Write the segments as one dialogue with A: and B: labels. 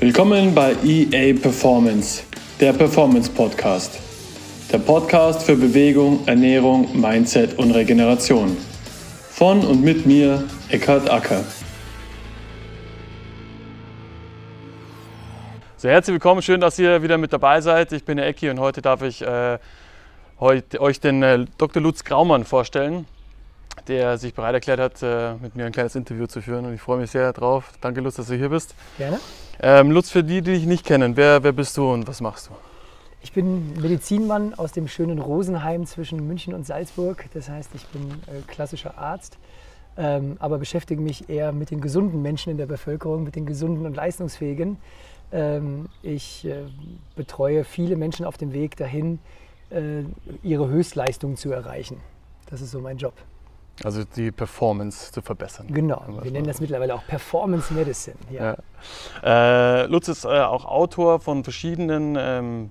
A: Willkommen bei EA Performance, der Performance Podcast. Der Podcast für Bewegung, Ernährung, Mindset und Regeneration. Von und mit mir, Eckhard Acker.
B: So, herzlich willkommen, schön, dass ihr wieder mit dabei seid. Ich bin der Ecki und heute darf ich äh, heute, euch den äh, Dr. Lutz Graumann vorstellen, der sich bereit erklärt hat, äh, mit mir ein kleines Interview zu führen. Und ich freue mich sehr darauf. Danke, Lutz, dass du hier bist.
C: Gerne.
B: Ähm, Lutz, für die, die dich nicht kennen, wer, wer bist du und was machst du?
C: Ich bin Medizinmann aus dem schönen Rosenheim zwischen München und Salzburg. Das heißt, ich bin äh, klassischer Arzt, ähm, aber beschäftige mich eher mit den gesunden Menschen in der Bevölkerung, mit den gesunden und leistungsfähigen. Ähm, ich äh, betreue viele Menschen auf dem Weg dahin, äh, ihre Höchstleistung zu erreichen. Das ist so mein Job.
B: Also die Performance zu verbessern.
C: Genau, wir nennen das mittlerweile auch Performance Medicine. Ja.
B: Ja. Äh, Lutz ist äh, auch Autor von verschiedenen ähm,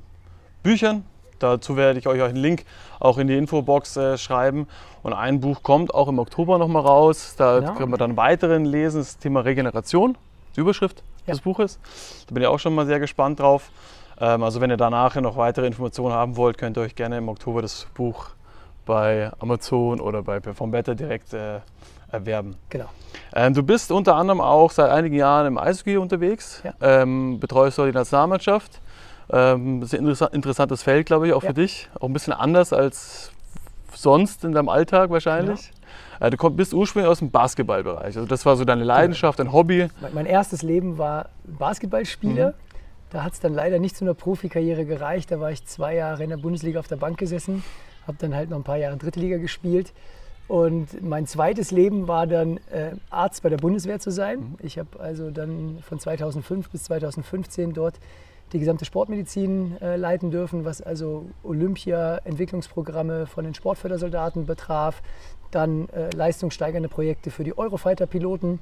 B: Büchern. Dazu werde ich euch einen Link auch in die Infobox äh, schreiben. Und ein Buch kommt auch im Oktober nochmal raus. Da
C: Genau.
B: können wir dann weiteren lesen. Das Thema Regeneration, die Überschrift
C: Ja.
B: des Buches. Da bin ich auch schon mal sehr gespannt drauf. Ähm, also wenn ihr da nachher noch weitere Informationen haben wollt, könnt ihr euch gerne im Oktober das Buch bei Amazon oder bei Perform Better direkt äh, erwerben.
C: Genau.
B: Ähm, du bist unter anderem auch seit einigen Jahren im Eishockey unterwegs,
C: Ja.
B: ähm, betreust dort die Nationalmannschaft. Ähm, das ist ein interessa- interessantes Feld, glaube ich, auch
C: Ja.
B: für dich. Auch ein bisschen anders als sonst in deinem Alltag wahrscheinlich. Äh, du komm, bist ursprünglich aus dem Basketballbereich. Also das war so deine Leidenschaft, dein Hobby.
C: Mein- Mein erstes Leben war Basketballspieler. Da hat es dann leider nicht zu einer Profikarriere gereicht. Da war ich zwei Jahre in der Bundesliga auf der Bank gesessen, habe dann halt noch ein paar Jahre Dritte Liga gespielt. Und mein zweites Leben war dann äh, Arzt bei der Bundeswehr zu sein. Ich habe also dann von 2005 bis 2015 dort die gesamte Sportmedizin äh, leiten dürfen, was also Olympia-Entwicklungsprogramme von den Sportfördersoldaten betraf, dann äh, leistungssteigernde Projekte für die Eurofighter-Piloten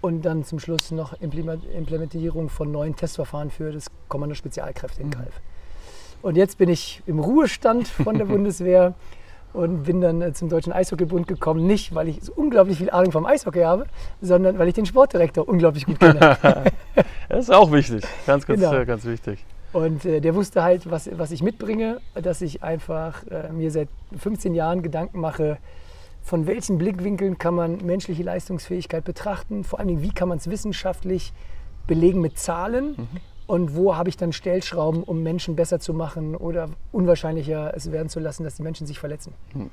C: und dann zum Schluss noch Implementierung von neuen Testverfahren für das Kommando Spezialkräfte in Kalf. Und jetzt bin ich im Ruhestand von der Bundeswehr und bin dann äh, zum Deutschen Eishockeybund gekommen, nicht weil ich so unglaublich viel Ahnung vom Eishockey habe, sondern weil ich den Sportdirektor unglaublich gut kenne.
B: Das ist auch wichtig, ganz, ganz,
C: Genau.
B: ganz wichtig.
C: Und äh, der wusste halt, was, was ich mitbringe, dass ich einfach äh, mir seit 15 Jahren Gedanken mache, von welchen Blickwinkeln kann man menschliche Leistungsfähigkeit betrachten, vor allen Dingen, wie kann man es wissenschaftlich belegen mit Zahlen und wo habe ich dann Stellschrauben, um Menschen besser zu machen oder unwahrscheinlicher es werden zu lassen, dass die Menschen sich verletzen.
B: Ihr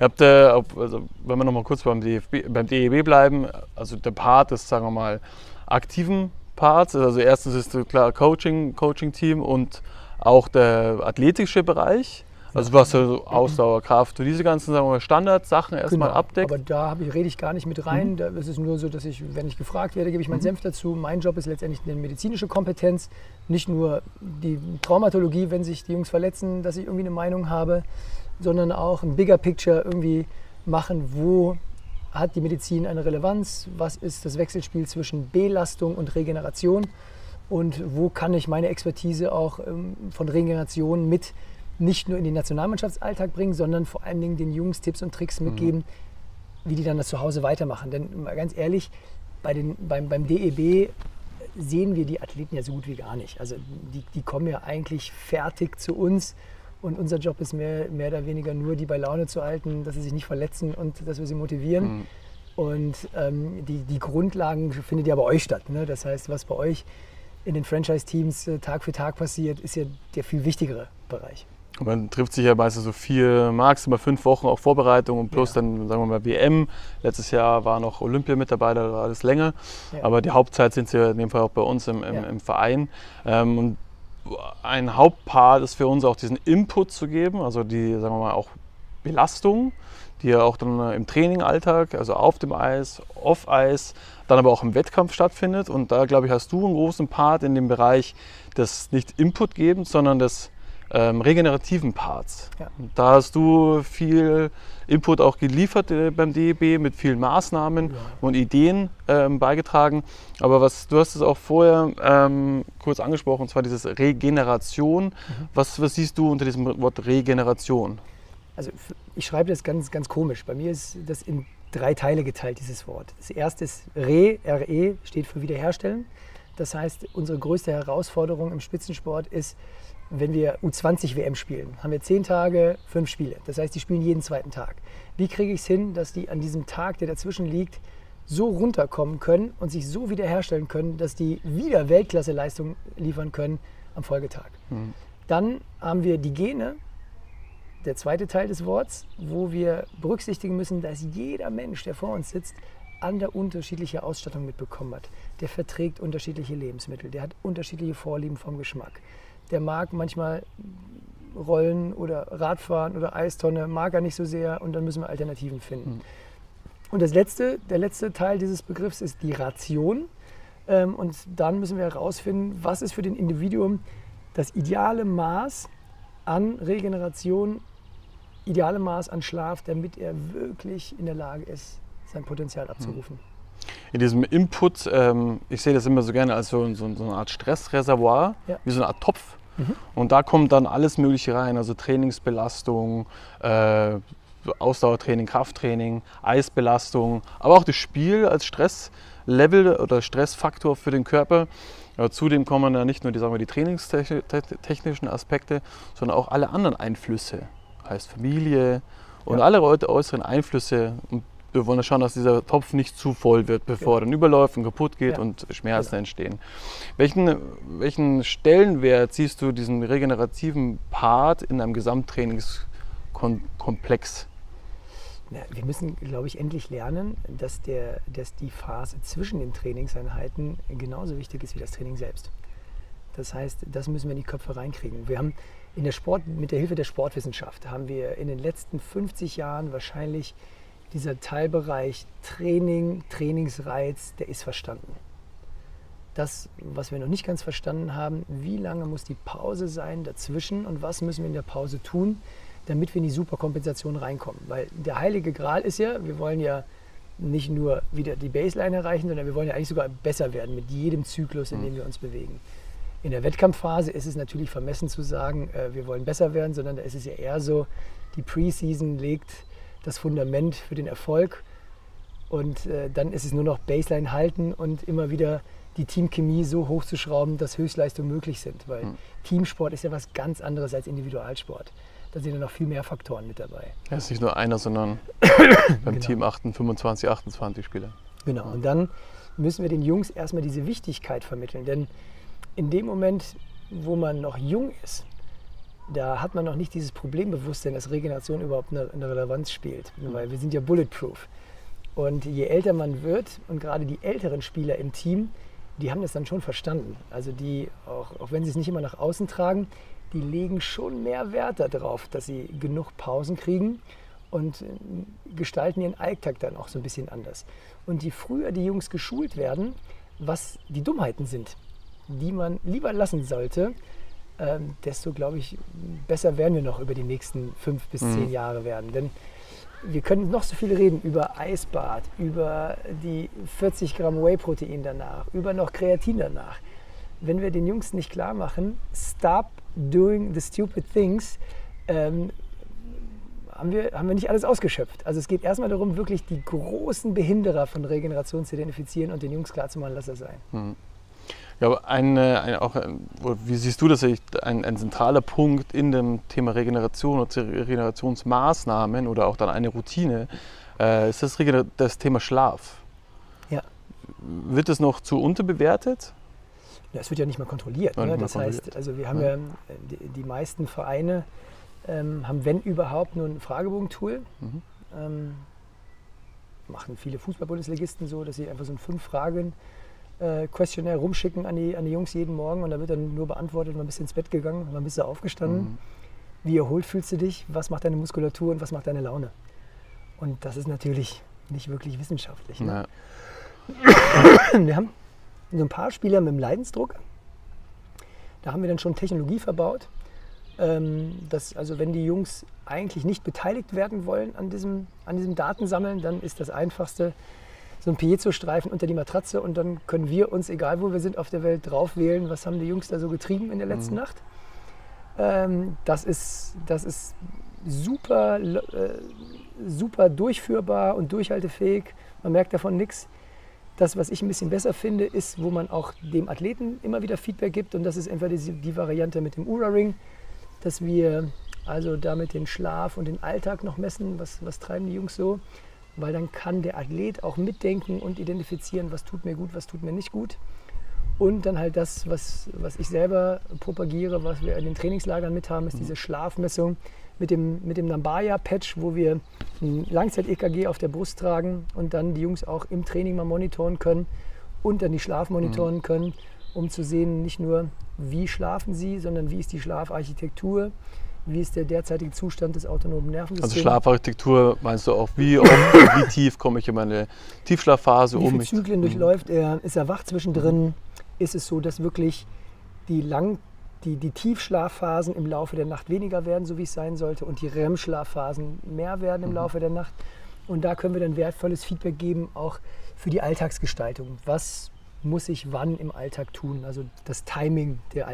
B: habt, äh, also, wenn wir noch mal kurz beim, DFB, beim DEB bleiben, also der Part des, sagen wir mal, aktiven Parts, also erstens ist klar Coaching, Coaching-Team und auch der athletische Bereich, also was so Ausdauer, Kraft, so diese ganzen sagen wir mal, Standardsachen erstmal abdeckt.
C: Genau. Aber da ich, rede ich gar nicht mit rein. Da ist es nur so, dass ich, wenn ich gefragt werde, gebe ich meinen Senf dazu. Mein Job ist letztendlich eine medizinische Kompetenz. Nicht nur die Traumatologie, wenn sich die Jungs verletzen, dass ich irgendwie eine Meinung habe, sondern auch ein Bigger Picture irgendwie machen, wo hat die Medizin eine Relevanz, was ist das Wechselspiel zwischen Belastung und Regeneration und wo kann ich meine Expertise auch ähm, von Regeneration mit nicht nur in den Nationalmannschaftsalltag bringen, sondern vor allen Dingen den Jungs Tipps und Tricks mitgeben, wie die dann das zu Hause weitermachen. Denn mal ganz ehrlich, bei den, beim, beim DEB sehen wir die Athleten ja so gut wie gar nicht. Also die, die kommen ja eigentlich fertig zu uns und unser Job ist mehr, mehr oder weniger nur, die bei Laune zu halten, dass sie sich nicht verletzen und dass wir sie motivieren. Und ähm, die, die Grundlagen findet ja bei euch statt. Ne? Das heißt, was bei euch in den Franchise-Teams äh, Tag für Tag passiert, ist ja der viel wichtigere Bereich.
B: Man trifft sich ja meistens so vier, maximal fünf Wochen auch Vorbereitung und plus
C: Ja.
B: dann, sagen wir mal, WM. Letztes Jahr war noch Olympia mit dabei, da war alles länger.
C: Ja.
B: Aber die Hauptzeit sind sie ja in dem Fall auch bei uns im, im,
C: Ja.
B: im Verein. Ähm, und ein Hauptpart ist für uns auch diesen Input zu geben, also die, sagen wir mal, auch Belastung, die ja auch dann äh, im Trainingalltag, also auf dem Eis, off Eis, dann aber auch im Wettkampf stattfindet. Und da, glaube ich, hast du einen großen Part in dem Bereich des nicht Input-Gebens, sondern des ähm, regenerativen Parts.
C: Ja.
B: Da hast du viel Input auch geliefert äh, beim DEB mit vielen Maßnahmen und Ideen ähm, beigetragen. Aber was du hast es auch vorher ähm, kurz angesprochen, und zwar dieses Regeneration. Was, was siehst du unter diesem Wort Regeneration?
C: Also ich schreibe das ganz, ganz komisch. Bei mir ist das in drei Teile geteilt, dieses Wort. Das erste ist Re, RE, steht für wiederherstellen. Das heißt, unsere größte Herausforderung im Spitzensport ist, wenn wir U20 WM spielen, haben wir zehn Tage, fünf Spiele. Das heißt, die spielen jeden zweiten Tag. Wie kriege ich es hin, dass die an diesem Tag, der dazwischen liegt, so runterkommen können und sich so wiederherstellen können, dass die wieder Weltklasseleistung liefern können am Folgetag. Mhm. Dann haben wir die Gene, der zweite Teil des Wortes, wo wir berücksichtigen müssen, dass jeder Mensch, der vor uns sitzt, andere unterschiedliche Ausstattung mitbekommen hat. Der verträgt unterschiedliche Lebensmittel, der hat unterschiedliche Vorlieben vom Geschmack. Der mag manchmal Rollen oder Radfahren oder Eistonne, mag er nicht so sehr und dann müssen wir Alternativen finden. Mhm. Und das letzte, der letzte Teil dieses Begriffs ist die Ration. Ähm, und dann müssen wir herausfinden, was ist für den Individuum das ideale Maß an Regeneration, ideale Maß an Schlaf, damit er wirklich in der Lage ist, sein Potenzial abzurufen.
B: In diesem Input, ähm, ich sehe das immer so gerne als so, so, so eine Art Stressreservoir, ja. wie so eine Art Topf. Mhm. Und da kommt dann alles Mögliche rein, also Trainingsbelastung, äh, Ausdauertraining, Krafttraining, Eisbelastung, aber auch das Spiel als Stresslevel oder Stressfaktor für den Körper. Ja, zudem kommen ja nicht nur die, sagen wir, die trainingstechnischen Aspekte, sondern auch alle anderen Einflüsse, heißt Familie und ja. alle äußeren Einflüsse. Und wir wollen schauen, dass dieser Topf nicht zu voll wird, bevor ja. er dann überläuft und kaputt geht ja. und Schmerzen genau. entstehen. Welchen, welchen Stellenwert siehst du diesen regenerativen Part in einem Gesamttrainingskomplex?
C: Ja, wir müssen, glaube ich, endlich lernen, dass, der, dass die Phase zwischen den Trainingseinheiten genauso wichtig ist wie das Training selbst. Das heißt, das müssen wir in die Köpfe reinkriegen. Wir haben in der Sport, mit der Hilfe der Sportwissenschaft haben wir in den letzten 50 Jahren wahrscheinlich dieser Teilbereich Training, Trainingsreiz, der ist verstanden. Das, was wir noch nicht ganz verstanden haben, wie lange muss die Pause sein dazwischen und was müssen wir in der Pause tun, damit wir in die Superkompensation reinkommen. Weil der heilige Gral ist ja, wir wollen ja nicht nur wieder die Baseline erreichen, sondern wir wollen ja eigentlich sogar besser werden mit jedem Zyklus, in dem wir uns bewegen. In der Wettkampfphase ist es natürlich vermessen zu sagen, äh, wir wollen besser werden, sondern da ist es ja eher so, die Preseason legt das Fundament für den Erfolg und äh, dann ist es nur noch Baseline halten und immer wieder die Teamchemie so hochzuschrauben, dass Höchstleistungen möglich sind. Weil mhm. Teamsport ist ja was ganz anderes als Individualsport da sind ja noch viel mehr Faktoren mit dabei.
B: Ja, es ist nicht nur einer, sondern beim genau. Team 8, 25, 28 Spieler.
C: Genau, und dann müssen wir den Jungs erstmal diese Wichtigkeit vermitteln. Denn in dem Moment, wo man noch jung ist, da hat man noch nicht dieses Problembewusstsein, dass Regeneration überhaupt eine, eine Relevanz spielt. Mhm. Weil wir sind ja bulletproof. Und je älter man wird und gerade die älteren Spieler im Team, die haben das dann schon verstanden. Also die, auch, auch wenn sie es nicht immer nach außen tragen, die legen schon mehr Wert darauf, dass sie genug Pausen kriegen und äh, gestalten ihren Alltag dann auch so ein bisschen anders. Und je früher die Jungs geschult werden, was die Dummheiten sind, die man lieber lassen sollte, ähm, desto, glaube ich, besser werden wir noch über die nächsten fünf bis mhm. zehn Jahre werden. Denn wir können noch so viel reden über Eisbad, über die 40 Gramm Whey-Protein danach, über noch Kreatin danach. Wenn wir den Jungs nicht klar machen, stop doing the stupid things, ähm, haben, wir, haben wir nicht alles ausgeschöpft. Also es geht erstmal darum, wirklich die großen Behinderer von Regeneration zu identifizieren und den Jungs klarzumachen, lass er sein. Hm.
B: Ja, ein, ein, auch, wie siehst du das? Ein, ein zentraler Punkt in dem Thema Regeneration oder Regenerationsmaßnahmen oder auch dann eine Routine äh, ist das, das Thema Schlaf.
C: Ja.
B: Wird es noch zu unterbewertet?
C: Ja, es wird ja nicht mal kontrolliert. Ne? Das heißt, also wir haben ja, ja die, die, meisten Vereine ähm, haben, wenn überhaupt, nur ein Fragebogentool. Mhm. Ähm, machen viele Fußball-Bundesligisten so, dass sie einfach so ein fünf Fragen äh, Questionnaire rumschicken an die, an die Jungs jeden Morgen und da wird dann nur beantwortet, wann bist ins Bett gegangen, wann bist du aufgestanden, mhm. wie erholt fühlst du dich, was macht deine Muskulatur und was macht deine Laune. Und das ist natürlich nicht wirklich wissenschaftlich. Ne? Wir haben so ein paar Spieler mit dem Leidensdruck. Da haben wir dann schon Technologie verbaut, ähm, dass also wenn die Jungs eigentlich nicht beteiligt werden wollen an diesem, an diesem Datensammeln, dann ist das Einfachste so ein Piezo-Streifen unter die Matratze und dann können wir uns, egal wo wir sind auf der Welt, drauf wählen, was haben die Jungs da so getrieben in der letzten mhm. Nacht. Ähm, das, ist, das ist super, äh, super durchführbar und durchhaltefähig. Man merkt davon nichts. Das, was ich ein bisschen besser finde, ist, wo man auch dem Athleten immer wieder Feedback gibt. Und das ist entweder die, die Variante mit dem Ura-Ring, dass wir also damit den Schlaf und den Alltag noch messen, was, was treiben die Jungs so. Weil dann kann der Athlet auch mitdenken und identifizieren, was tut mir gut, was tut mir nicht gut. Und dann halt das, was, was ich selber propagiere, was wir in den Trainingslagern mit haben, ist mhm. diese Schlafmessung mit dem, mit dem Nambaya-Patch, wo wir ein Langzeit-EKG auf der Brust tragen und dann die Jungs auch im Training mal monitoren können und dann die Schlaf monitoren mhm. können, um zu sehen, nicht nur, wie schlafen sie, sondern wie ist die Schlafarchitektur, wie ist der derzeitige Zustand des autonomen Nervensystems.
B: Also Schlafarchitektur meinst du auch, wie oft, wie tief komme ich in meine Tiefschlafphase
C: wie um? Wie viele Zyklen mhm. durchläuft er? Ist er wach zwischendrin? Mhm. Ist es so, dass wirklich die lang die, die Tiefschlafphasen im Laufe der Nacht weniger werden, so wie es sein sollte, und die REM-Schlafphasen mehr werden im mhm. Laufe der Nacht. Und da können wir dann wertvolles Feedback geben, auch für die Alltagsgestaltung. Was muss ich wann im Alltag tun? Also das Timing der mhm.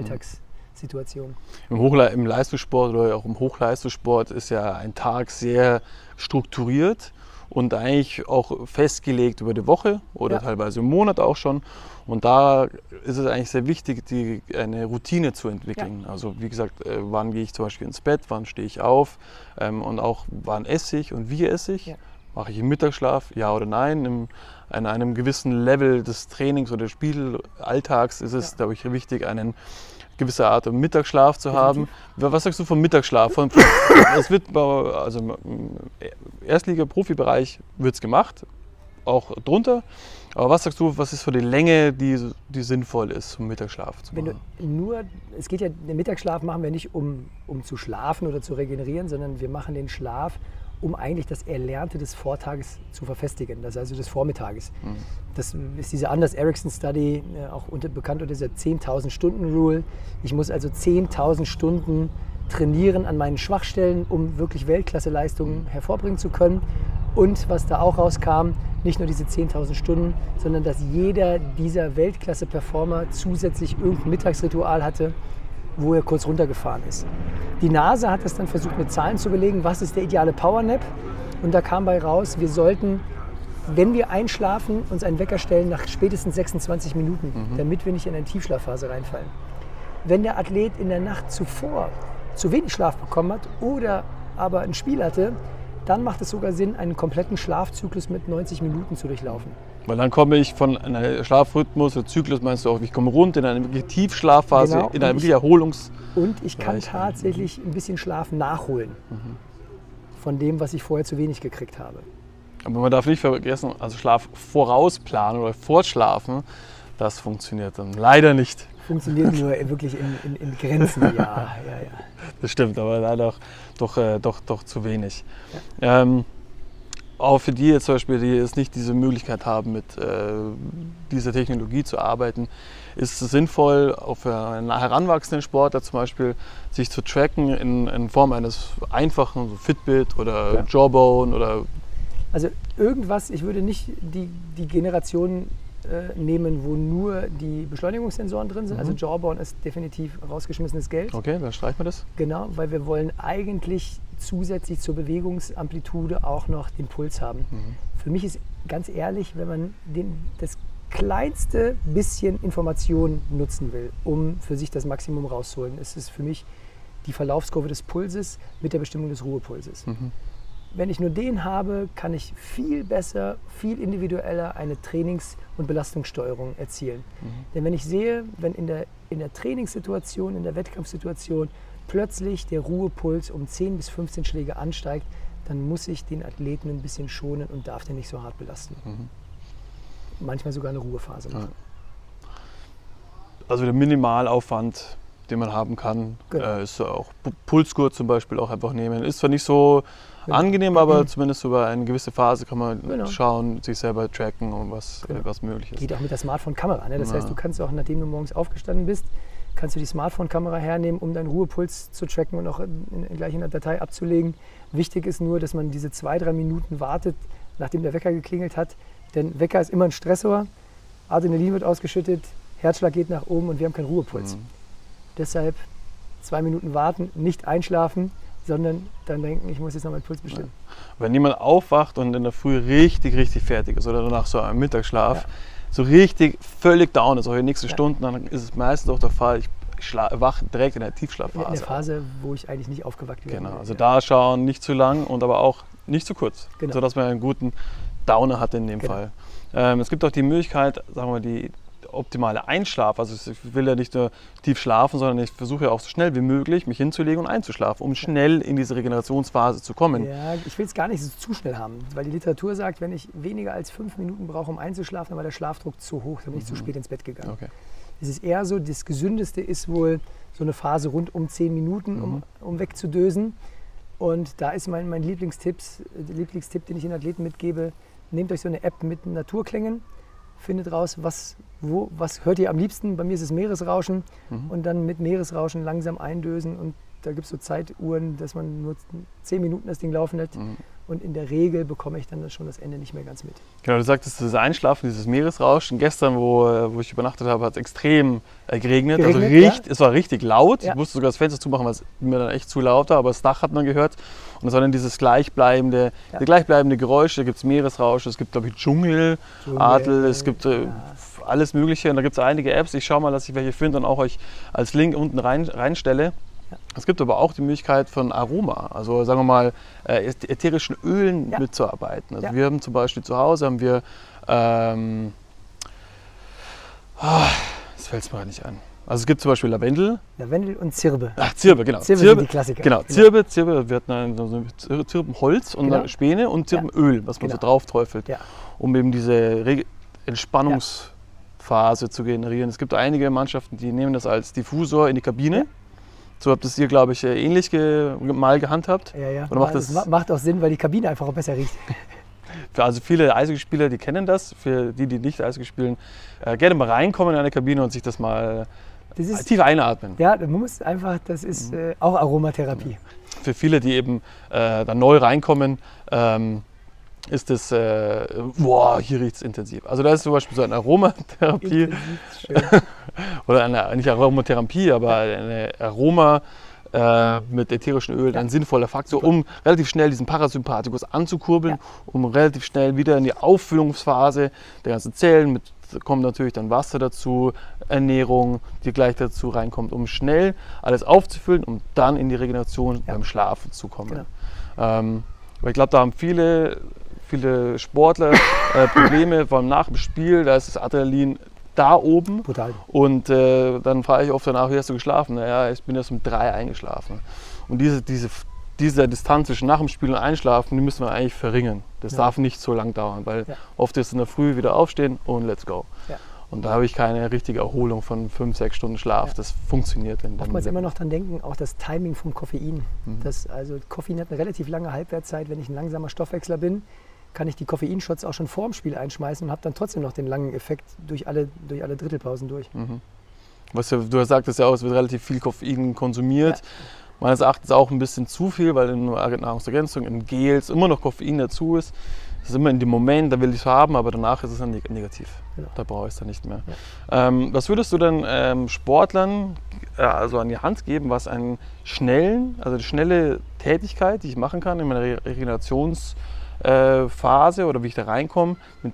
C: Alltagssituation.
B: Im, Hochle Im Leistungssport oder auch im Hochleistungssport ist ja ein Tag sehr strukturiert und eigentlich auch festgelegt über die Woche oder ja. teilweise im Monat auch schon. Und da ist es eigentlich sehr wichtig, die, eine Routine zu entwickeln. Ja. Also wie gesagt, äh, wann gehe ich zum Beispiel ins Bett, wann stehe ich auf ähm, und auch wann esse ich und wie esse ich. Ja. Mache ich im Mittagsschlaf, ja oder nein? Im, an einem gewissen Level des Trainings oder des Spielalltags ist es, glaube ich, wichtig, einen gewisse Art Mittagsschlaf zu haben. Was sagst du vom Mittagsschlaf? Es wird also im Erstliga-Profibereich wird es gemacht, auch drunter. Aber was sagst du, was ist für die Länge, die, die sinnvoll ist, um Mittagsschlaf zu machen?
C: Nur, es geht ja, den Mittagsschlaf machen wir nicht, um, um zu schlafen oder zu regenerieren, sondern wir machen den Schlaf, um eigentlich das Erlernte des Vortages zu verfestigen, das also des Vormittages. Mhm. Das ist diese Anders Ericsson Study, äh, auch unter, bekannt unter dieser 10.000 Stunden Rule. Ich muss also 10.000 Stunden trainieren an meinen Schwachstellen, um wirklich Weltklasseleistungen hervorbringen zu können. Und was da auch rauskam, nicht nur diese 10.000 Stunden, sondern dass jeder dieser Weltklasse-Performer zusätzlich irgendein Mittagsritual hatte, wo er kurz runtergefahren ist. Die NASA hat das dann versucht mit Zahlen zu belegen, was ist der ideale Powernap. Und da kam bei raus, wir sollten, wenn wir einschlafen, uns einen Wecker stellen nach spätestens 26 Minuten, mhm. damit wir nicht in eine Tiefschlafphase reinfallen. Wenn der Athlet in der Nacht zuvor zu wenig Schlaf bekommen hat oder aber ein Spiel hatte, dann macht es sogar Sinn, einen kompletten Schlafzyklus mit 90 Minuten zu durchlaufen.
B: Weil dann komme ich von einem Schlafrhythmus oder Zyklus, meinst du auch, ich komme rund in eine wirklich Tiefschlafphase, genau. in eine wirklich Erholungs...
C: Und ich kann tatsächlich ein bisschen Schlaf nachholen mhm. von dem, was ich vorher zu wenig gekriegt habe.
B: Aber man darf nicht vergessen, also Schlaf vorausplanen oder fortschlafen, das funktioniert dann leider nicht.
C: Funktioniert nur wirklich in, in, in Grenzen, ja, ja, ja.
B: Das stimmt, aber leider auch doch, äh, doch, doch zu wenig. Ja. Ähm, auch für die jetzt zum Beispiel, die jetzt nicht diese Möglichkeit haben, mit äh, dieser Technologie zu arbeiten, ist es sinnvoll, auch für einen heranwachsenden Sportler zum Beispiel, sich zu tracken in, in Form eines einfachen so Fitbit oder ja. Jawbone oder.
C: Also irgendwas, ich würde nicht die, die Generation äh, nehmen, wo nur die Beschleunigungssensoren drin sind. Also mhm. Also Jawbone ist definitiv rausgeschmissenes Geld.
B: Okay, dann streichen wir das.
C: Genau, weil wir wollen eigentlich zusätzlich zur Bewegungsamplitude auch noch den Puls haben. Mhm. Für mich ist ganz ehrlich, wenn man den, das kleinste bisschen Information nutzen will, um für sich das Maximum rauszuholen, ist es für mich die Verlaufskurve des Pulses mit der Bestimmung des Ruhepulses. Mhm. Wenn ich nur den habe, kann ich viel besser, viel individueller eine Trainings- und Belastungssteuerung erzielen. Mhm. Denn wenn ich sehe, wenn in der, in der Trainingssituation, in der Wettkampfsituation plötzlich der Ruhepuls um 10 bis 15 Schläge ansteigt, dann muss ich den Athleten ein bisschen schonen und darf den nicht so hart belasten. Mhm. Manchmal sogar eine Ruhephase machen.
B: Also der Minimalaufwand, den man haben kann, genau. äh, ist auch Pulsgurt zum Beispiel auch einfach nehmen. Ist zwar nicht so genau. angenehm, aber mhm. zumindest über eine gewisse Phase kann man genau. schauen, sich selber tracken und was, genau. was möglich ist.
C: Geht auch mit der Smartphone-Kamera. Ne? Das ja. heißt, du kannst auch, nachdem du morgens aufgestanden bist, kannst du die Smartphone-Kamera hernehmen, um deinen Ruhepuls zu tracken und auch in, in, gleich in der Datei abzulegen. Wichtig ist nur, dass man diese zwei, drei Minuten wartet, nachdem der Wecker geklingelt hat. Denn Wecker ist immer ein Stressor, Adrenalin wird ausgeschüttet, Herzschlag geht nach oben und wir haben keinen Ruhepuls. Mhm. Deshalb zwei Minuten warten, nicht einschlafen sondern dann denken, ich muss jetzt noch meinen Puls bestimmen.
B: Wenn jemand aufwacht und in der Früh richtig, richtig fertig ist oder danach so einem Mittagsschlaf,
C: Ja.
B: So richtig völlig down ist, auch in den nächsten
C: Ja.
B: Stunden, dann ist es meistens auch der Fall, ich wache direkt in der
C: In
B: Tiefschlafphase.
C: der Phase, wo ich eigentlich nicht aufgewacht werde.
B: Genau, also
C: Ja.
B: da schauen, nicht zu lang und aber auch nicht zu kurz,
C: Genau.
B: sodass man einen guten Downer hat in dem
C: Genau.
B: Fall. Ähm, es gibt auch die Möglichkeit, sagen wir mal, die optimale Einschlaf. Also ich will ja nicht nur tief schlafen, sondern ich versuche ja auch so schnell wie möglich mich hinzulegen und einzuschlafen, um schnell in diese Regenerationsphase zu kommen.
C: Ja, ich will es gar nicht so zu schnell haben, weil die Literatur sagt, wenn ich weniger als fünf Minuten brauche, um einzuschlafen, dann war der Schlafdruck zu hoch, dann bin ich zu spät ins Bett gegangen.
B: Mhm. Okay.
C: Es ist eher so, das Gesündeste ist wohl so eine Phase rund um zehn Minuten,
B: Mhm.
C: um, um wegzudösen. Und da ist mein, mein Lieblingstipps, der Lieblingstipp, den ich den Athleten mitgebe, nehmt euch so eine App mit Naturklängen, findet raus, was, wo, was hört ihr am liebsten. Bei mir ist es Meeresrauschen
B: Mhm.
C: und dann mit Meeresrauschen langsam eindösen. Und da gibt es so Zeituhren, dass man nur zehn Minuten das Ding laufen lässt.
B: Mhm.
C: Und in der Regel bekomme ich dann schon das Ende nicht mehr ganz mit.
B: Genau, du sagtest, dieses Einschlafen, dieses Meeresrauschen. Gestern, wo, wo ich übernachtet habe, hat es extrem äh, geregnet. also
C: Geregnet,
B: richt, Es war richtig laut.
C: Ja.
B: Ich musste sogar das Fenster zumachen, weil es mir dann echt zu laut war, aber das Dach hat man gehört. Und es war dann dieses gleichbleibende,
C: Ja.
B: gleichbleibende Geräusche. Da gibt es Meeresrauschen, es gibt, glaube ich, Dschungel, Adel, es gibt äh,
C: Ja.
B: alles Mögliche. Und da gibt es einige Apps. Ich schaue mal, dass ich welche finde und auch euch als Link unten rein, reinstelle.
C: Ja.
B: Es gibt aber auch die Möglichkeit von Aroma, also sagen wir mal äh, äth- ätherischen Ölen
C: Ja.
B: mitzuarbeiten. Also
C: Ja.
B: wir haben zum Beispiel zu Hause haben wir, ähm, ah, das fällt es mir gerade nicht ein. Also es gibt zum Beispiel Lavendel,
C: Lavendel und Zirbe.
B: ach Zirbe, genau.
C: Zirbe sind die Klassiker.
B: Genau, Zirbe, Zirbe wird dann so so Zir- Zirbenholz und
C: Genau.
B: Späne und Zirbenöl, was man so
C: Genau.
B: drauf träufelt,
C: Ja.
B: um eben diese Reg- Entspannungsphase zu generieren. Es gibt einige Mannschaften, die nehmen das als Diffusor in die Kabine. So habt es ihr, glaube ich, äh, ähnlich ge mal gehandhabt.
C: Ja, ja.
B: Oder macht
C: das
B: das-
C: ma- macht auch Sinn, weil die Kabine einfach auch besser riecht.
B: Für also viele Eishockeyspieler, die kennen das. Für die, die nicht Eishockey spielen, äh, gerne mal reinkommen in eine Kabine und sich das mal
C: Das ist,
B: tief einatmen.
C: ja, du musst einfach, das ist äh, auch Aromatherapie.
B: Für viele, die eben äh, dann neu reinkommen, ähm, ist es, äh, boah, hier riecht es intensiv. Also da ist zum Beispiel so eine Aromatherapie
C: Intensiv, schön.
B: oder eine, nicht Aromatherapie, aber eine Aroma äh, mit ätherischen Ölen
C: Ja.
B: ein sinnvoller Faktor,
C: Super.
B: um relativ schnell diesen Parasympathikus anzukurbeln,
C: Ja.
B: um relativ schnell wieder in die Auffüllungsphase der ganzen Zellen, mit kommt natürlich dann Wasser dazu, Ernährung, die gleich dazu reinkommt, um schnell alles aufzufüllen, um dann in die Regeneration
C: Ja.
B: beim Schlafen zu kommen.
C: Genau.
B: Ähm, aber ich glaube, da haben viele, viele Sportler äh, Probleme, vor allem nach dem Spiel, da ist das Adrenalin da oben
C: Brutal.
B: und äh, dann frage ich oft danach, wie hast du geschlafen? Naja, ich bin erst um drei eingeschlafen. Und diese, diese, diese Distanz zwischen nach dem Spiel und Einschlafen, die müssen wir eigentlich verringern. Das
C: Ja.
B: darf nicht so lang dauern, weil
C: Ja.
B: oft ist in der Früh wieder aufstehen und let's go.
C: Ja.
B: Und da habe ich keine richtige Erholung von fünf, sechs Stunden Schlaf. Das funktioniert in
C: Oftmals immer noch dran denken, auch das Timing vom Koffein.
B: Mhm.
C: Das, also Koffein hat eine relativ lange Halbwertszeit. Wenn ich ein langsamer Stoffwechsler bin, kann ich die Koffeinshots auch schon vor dem Spiel einschmeißen und habe dann trotzdem noch den langen Effekt durch alle, durch alle Drittelpausen durch.
B: Mhm. Was ja, du sagtest ja auch, es wird relativ viel Koffein konsumiert. Meines Erachtens auch ein bisschen zu viel, weil in Nahrungsergänzung, in Gels immer noch Koffein dazu ist. Das ist immer in dem Moment, da will ich es haben, aber danach ist es dann neg- negativ.
C: Genau.
B: Da brauche ich es dann nicht mehr. Ähm, was würdest du denn ähm, Sportlern äh, also an die Hand geben, was einen schnellen, also eine schnelle Tätigkeit, die ich machen kann in meiner Re Regenerationsphase äh, Phase oder wie ich da reinkomme, mit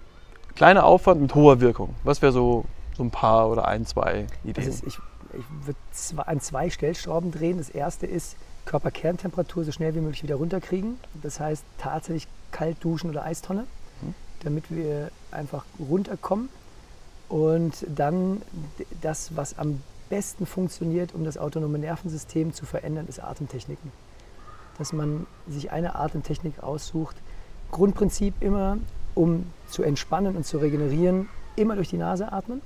B: kleiner Aufwand, mit hoher Wirkung? Was wäre so, so ein paar oder ein, zwei Ideen?
C: Ist, ich ich würde an zwei Stellschrauben drehen. Das erste ist Körperkerntemperatur so schnell wie möglich wieder runterkriegen. Das heißt tatsächlich kalt duschen oder Eistonne,
B: Mhm.
C: damit wir einfach runterkommen. Und dann das, was am besten funktioniert, um das autonome Nervensystem zu verändern, ist Atemtechniken. Dass man sich eine Atemtechnik aussucht. Grundprinzip immer, um zu entspannen und zu regenerieren, immer durch die Nase atmen.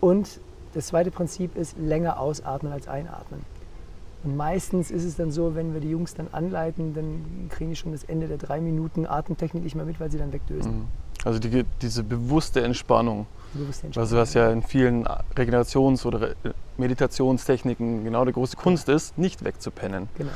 C: Und das zweite Prinzip ist länger ausatmen als einatmen. Und meistens ist es dann so, wenn wir die Jungs dann anleiten, dann kriegen die schon das Ende der drei Minuten Atemtechnik nicht mehr mit, weil sie dann wegdösen.
B: Mhm. Also die, diese bewusste Entspannung,
C: Die bewusste
B: also
C: Entspannung.
B: was ja in vielen Regenerations- oder Meditationstechniken genau die große Kunst ist, nicht wegzupennen.
C: Genau.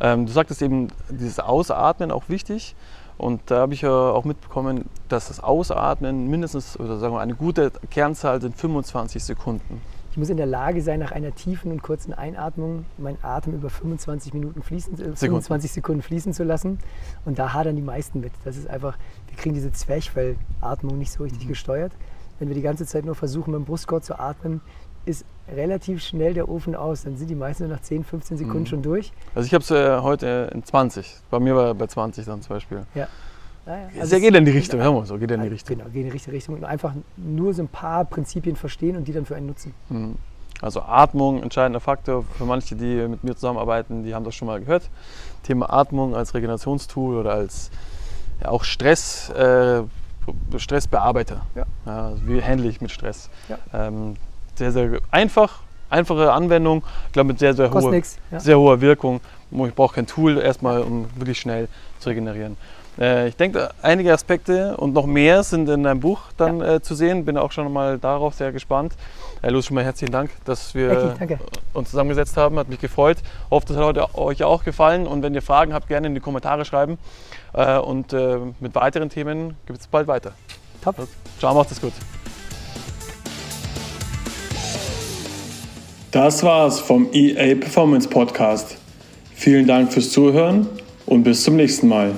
B: Ähm, du sagtest eben, dieses Ausatmen auch wichtig. Und da habe ich ja auch mitbekommen, dass das Ausatmen mindestens, oder sagen wir eine gute Kernzahl sind 25 Sekunden.
C: Ich muss in der Lage sein, nach einer tiefen und kurzen Einatmung meinen Atem über 25 Minuten fließen, äh, 25 Sekunden fließen zu lassen. Und da hadern die meisten mit. Das ist einfach, wir kriegen diese Zwerchfellatmung nicht so richtig mhm. gesteuert. Wenn wir die ganze Zeit nur versuchen, mit dem Brustkorb zu atmen, ist relativ schnell der Ofen aus. Dann sind die meisten nach 10, 15 Sekunden mhm. schon durch.
B: Also ich habe es äh, heute in 20. Bei mir war bei 20 dann zum Beispiel.
C: Ja.
B: Ja, ja. Also geht in die Richtung, hör mal so, geht in die Richtung.
C: Genau, geht in die richtige Richtung und einfach nur so ein paar Prinzipien verstehen und die dann für einen nutzen.
B: Mhm. Also Atmung, entscheidender Faktor für manche, die mit mir zusammenarbeiten, die haben das schon mal gehört. Thema Atmung als Regenerationstool oder als ja, auch Stress, äh, Stressbearbeiter. Ja. Ja, also wie handle ich mit Stress? Ja. Ähm, sehr, sehr einfach, einfache Anwendung, ich glaube mit sehr, sehr, hohe, nix, sehr hoher Wirkung. Ich brauche kein Tool erstmal, um wirklich schnell zu regenerieren. Äh, ich denke, einige Aspekte und noch mehr sind in deinem Buch dann ja. äh, zu sehen. Bin auch schon mal darauf sehr gespannt. Äh, Los, schon mal herzlichen Dank, dass wir Ecki, uns zusammengesetzt haben. Hat mich gefreut. Hoffe, das hat heute euch auch gefallen. Und wenn ihr Fragen habt, gerne in die Kommentare schreiben. Äh, und äh, mit weiteren Themen gibt es bald weiter.
C: Top.
B: Ciao, macht es gut.
A: Das war's vom EA Performance Podcast. Vielen Dank fürs Zuhören und bis zum nächsten Mal.